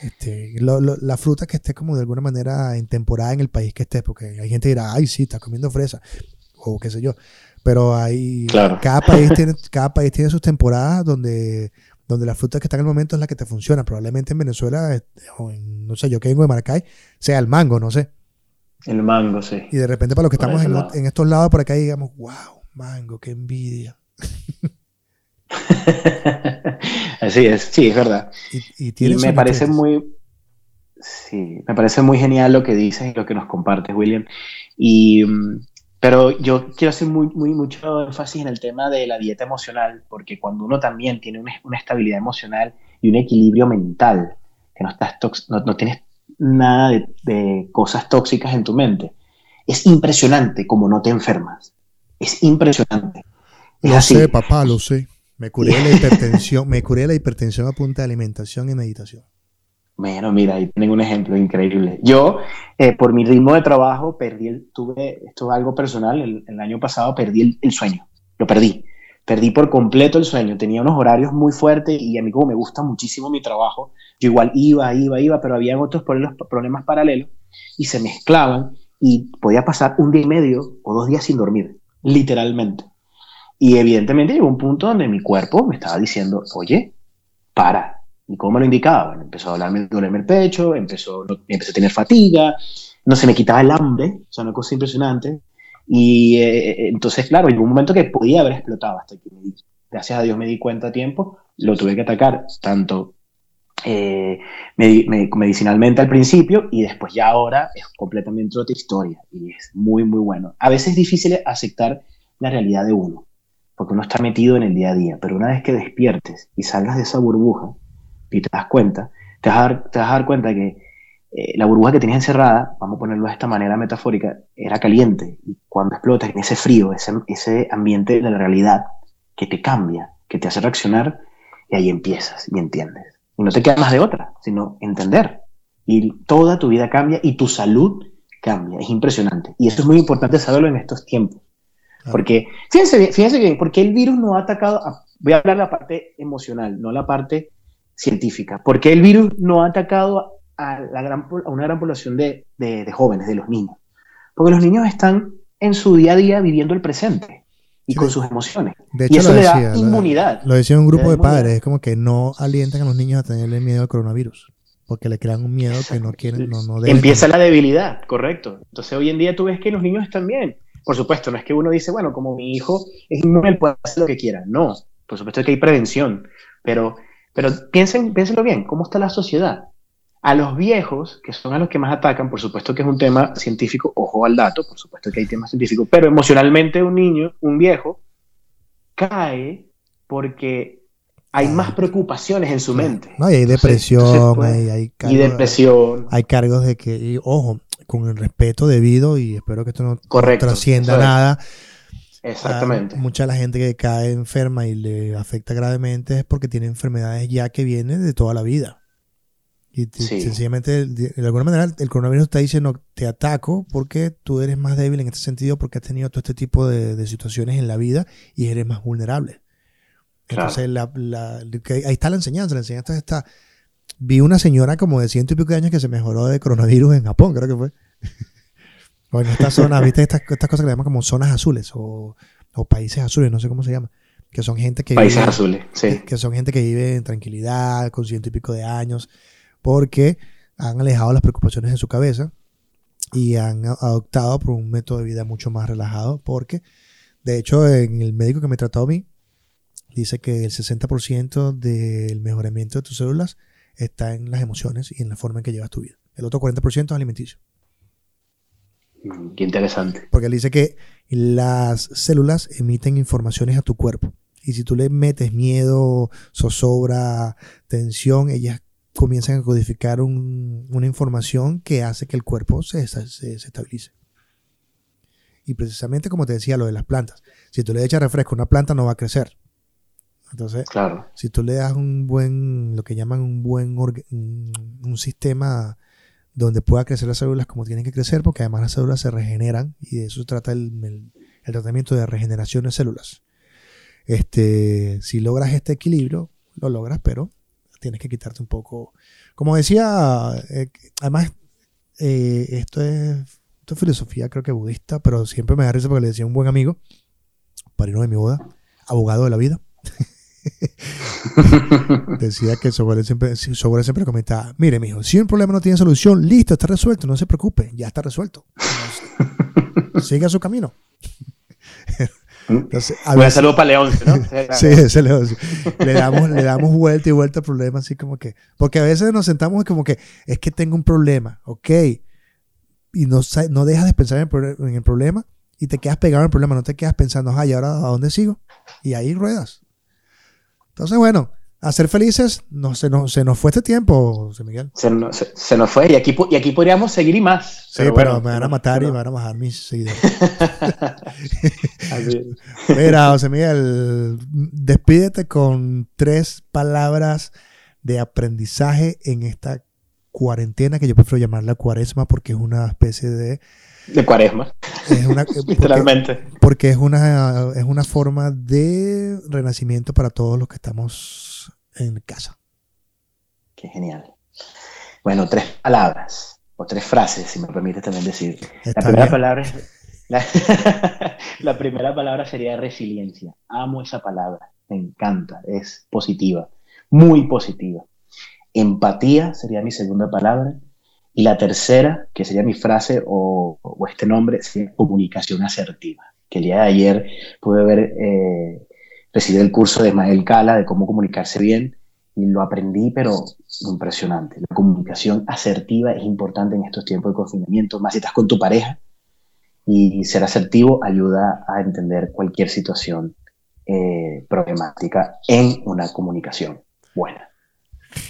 S1: este, la fruta que esté como de alguna manera en temporada en el país que esté, porque hay gente que dirá, ay, sí, está comiendo fresa o qué sé yo. Pero hay, cada, país tiene, cada país tiene sus temporadas donde, donde la fruta que está en el momento es la que te funciona. Probablemente en Venezuela, o no sé, yo que vengo de Maracay, sea el mango, no sé.
S2: El mango, sí.
S1: Y de repente para los que estamos en, estos lados por acá digamos, wow, mango, qué envidia.
S2: Así es, sí, es verdad. Y, me parece muy, sí, me parece muy genial lo que dices y lo que nos compartes, William. Y, mm, pero yo quiero hacer muy, muy, mucho énfasis en el tema de la dieta emocional, porque cuando uno también tiene una, estabilidad emocional y un equilibrio mental, que no, estás no, tienes nada de, de cosas tóxicas en tu mente, es impresionante como no te enfermas. Es impresionante.
S1: lo sé, papá, lo sé. Me curé la hipertensión, me curé la hipertensión a punta de alimentación y meditación.
S2: Bueno, mira, ahí tengo un ejemplo increíble. Yo, eh, por mi ritmo de trabajo, perdí el, tuve, esto es algo personal, el, año pasado perdí el, sueño, lo perdí. Perdí por completo el sueño, tenía unos horarios muy fuertes y a mí como me gusta muchísimo mi trabajo, yo igual iba, iba, iba, pero había otros problemas, problemas paralelos y se mezclaban y podía pasar un día y medio o dos días sin dormir, literalmente. Y evidentemente llegó un punto donde mi cuerpo me estaba diciendo, oye, para. ¿Y cómo me lo indicaba? empezó a hablarme de dolerme el pecho, empezó, empecé a tener fatiga, no se me quitaba el hambre, o sea, una cosa impresionante. Y eh, entonces, claro, llegó un momento que podía haber explotado hasta que, gracias a Dios, me di cuenta a tiempo, lo tuve que atacar tanto eh, medicinalmente al principio y después ya ahora es completamente otra historia y es muy, muy bueno. A veces es difícil aceptar la realidad de uno, porque uno está metido en el día a día, pero una vez que despiertes y salgas de esa burbuja y te das cuenta, te vas a dar, te vas a dar cuenta que eh, la burbuja que tenías encerrada, vamos a ponerlo de esta manera metafórica, era caliente y cuando explotas en ese frío, ese, ese ambiente de la realidad que te cambia, que te hace reaccionar, y ahí empiezas y entiendes. Y no te queda más de otra, sino entender. Y toda tu vida cambia y tu salud cambia. Es impresionante. Y eso es muy importante saberlo en estos tiempos. Porque, fíjense bien, fíjense bien, porque el virus no ha atacado, voy a hablar de la parte emocional, no la parte científica. Porque el virus no ha atacado a, la gran, a una gran población de, de, jóvenes, de los niños. Porque los niños están en su día a día viviendo el presente y con sus emociones. De hecho, y eso le da inmunidad.
S1: Lo, decía un grupo de padres, es como que no alientan a los niños a tenerle miedo al coronavirus, porque le crean un miedo que no quieren, no, no
S2: Empieza la debilidad, correcto. Entonces hoy en día tú ves que los niños están bien. Por supuesto, no es que uno dice, bueno, como mi hijo es inmune, puede hacer lo que quiera. No, por supuesto que hay prevención, pero, pero piensen, piénsenlo bien, ¿cómo está la sociedad? A los viejos, que son a los que más atacan, por supuesto que es un tema científico, ojo al dato, por supuesto que hay temas científicos, pero emocionalmente un niño, un viejo, cae porque hay más preocupaciones en su mente.
S1: No, y hay depresión, pues, hay,
S2: cargos, y depresión.
S1: Hay cargos de que, ojo, con el respeto debido, y espero que esto no trascienda nada.
S2: Exactamente.
S1: mucha la gente que cae enferma y le afecta gravemente es porque tiene enfermedades ya que vienen de toda la vida. Y sencillamente, de alguna manera, el coronavirus está diciendo, te ataco porque tú eres más débil en este sentido, porque has tenido todo este tipo de, situaciones en la vida y eres más vulnerable. Entonces, ahí está la enseñanza. La enseñanza está... Vi una señora como de ciento y pico de años que se mejoró de coronavirus en Japón, creo que fue. O en estas zonas, ¿viste? Estas, estas cosas que le llaman como zonas azules o, o países azules, no sé cómo se llama que son gente que
S2: países azules, sí.
S1: que, son gente que vive en tranquilidad, con ciento y pico de años, porque han alejado las preocupaciones de su cabeza y han adoptado por un método de vida mucho más relajado, porque de hecho en el médico que me trató a mí, dice que el 60% del mejoramiento de tus células está en las emociones y en la forma en que llevas tu vida. El otro 40% es alimenticio.
S2: Mm, qué interesante.
S1: Porque él dice que las células emiten informaciones a tu cuerpo. Y si tú le metes miedo, zozobra, tensión, ellas comienzan a codificar una información que hace que el cuerpo se, estabilice. Y precisamente como te decía, lo de las plantas. Si tú le echas refresco a una planta, no va a crecer. Entonces,
S2: claro.
S1: si tú le das un buen, lo que llaman un buen un sistema donde pueda crecer las células como tienen que crecer, porque además las células se regeneran y de eso se trata el, tratamiento de regeneración de células. Este, si logras este equilibrio, lo logras, pero tienes que quitarte un poco. Como decía, eh, además, eh, esto, es, filosofía, creo que budista, pero siempre me da risa porque le decía un buen amigo, parino de mi boda, abogado de la vida. decía que sobre siempre, siempre comentaba, mire, mijo, si un problema no tiene solución, listo, está resuelto, no se preocupe, ya está resuelto. Siga su camino.
S2: Entonces, a veces, saludo para León, ¿no?
S1: sí, ese León. Le damos, le damos vuelta y vuelta al problema, así como que. Porque a veces nos sentamos como que es que tengo un problema, ok. Y no, no dejas de pensar en el, problema y te quedas pegado en el problema, no te quedas pensando, ay, ahora a dónde sigo? Y ahí ruedas. Entonces, bueno, a ser felices, no, se, nos, se nos fue este tiempo, José Miguel.
S2: Se, se, nos fue y aquí, y aquí podríamos seguir y más.
S1: Sí, pero, me van a matar y me van a bajar mis seguidores. Mira, José Miguel, despídete con tres palabras de aprendizaje en esta cuarentena, que yo prefiero llamarla cuaresma porque es una especie de
S2: de cuaresma. Es una, Literalmente.
S1: Porque, es, una, es una forma de renacimiento para todos los que estamos en casa.
S2: Qué genial. Bueno, tres palabras o tres frases, si me permite también decir. la primera palabra la, primera palabra sería resiliencia. Amo esa palabra, me encanta, es positiva, muy positiva. Empatía sería mi segunda palabra y la tercera, que sería mi frase o, este nombre, sería comunicación asertiva, que el día de ayer pude ver, eh, recibí el curso de Mael Cala de cómo comunicarse bien y lo aprendí, pero impresionante. La comunicación asertiva es importante en estos tiempos de confinamiento, más si estás con tu pareja, y ser asertivo ayuda a entender cualquier situación eh, problemática en una comunicación buena.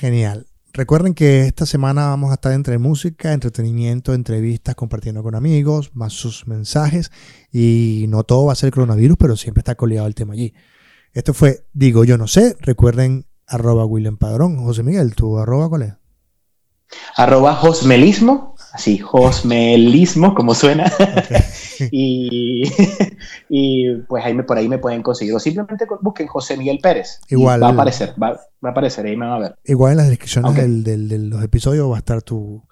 S1: Genial. Recuerden que esta semana vamos a estar entre música, entretenimiento, entrevistas, compartiendo con amigos, más sus mensajes. Y no todo va a ser coronavirus, pero siempre está coleado el tema allí. Esto fue Digo Yo No Sé. Recuerden arroba William Padrón. José Miguel, ¿tu arroba cuál es?
S2: Arroba Josmelismo, así, Josmelismo, como suena. y, y, pues ahí me, por ahí me pueden conseguir. O simplemente busquen José Miguel Pérez. Igual. Va a aparecer, va, a aparecer, ahí me van a ver.
S1: Igual en las descripciones de los episodios va a estar tu,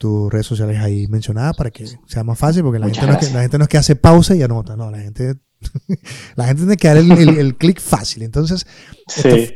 S1: tus redes sociales ahí mencionadas para que sea más fácil, porque la gente, no es que, la gente no es que hace pausa y anota, no, la gente la gente tiene que dar el, el, clic fácil. Entonces,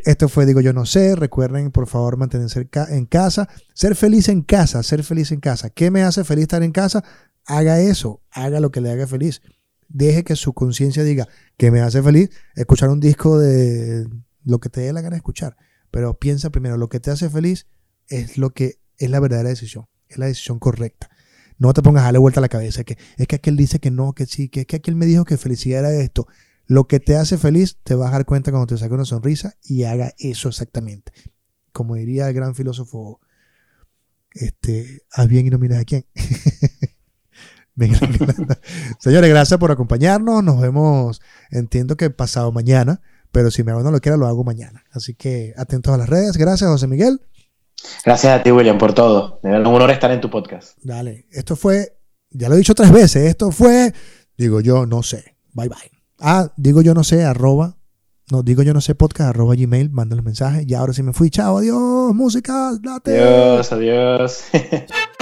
S1: esto, fue, digo, yo no sé. Recuerden, por favor, mantenerse en casa. Ser feliz en casa, ser feliz en casa. ¿Qué me hace feliz estar en casa? Haga eso, haga lo que le haga feliz. Deje que su conciencia diga que me hace feliz escuchar un disco de lo que te dé la gana de escuchar. Pero piensa primero, lo que te hace feliz es lo que es la verdadera decisión, es la decisión correcta. No te pongas a darle vuelta a la cabeza, que es que aquel dice que no, que sí, que es que aquel me dijo que felicidad era esto. Lo que te hace feliz, te vas a dar cuenta cuando te saque una sonrisa y haga eso exactamente. Como diría el gran filósofo, este, haz bien y no mires a quién. Señores, gracias por acompañarnos. Nos vemos, entiendo que pasado mañana, pero si me hago no lo quiera, lo hago mañana. Así que atentos a las redes. Gracias, José Miguel.
S2: Gracias a ti, William, por todo. Me da un honor estar en tu podcast.
S1: Dale, esto fue, ya lo he dicho tres veces, esto fue, digo yo, no sé. Bye bye. Ah, digo yo no sé, arroba, no, digo yo no sé, podcast, arroba gmail, manda los mensajes. Y ahora sí me fui, chao, adiós, música,
S2: date. Adiós, adiós.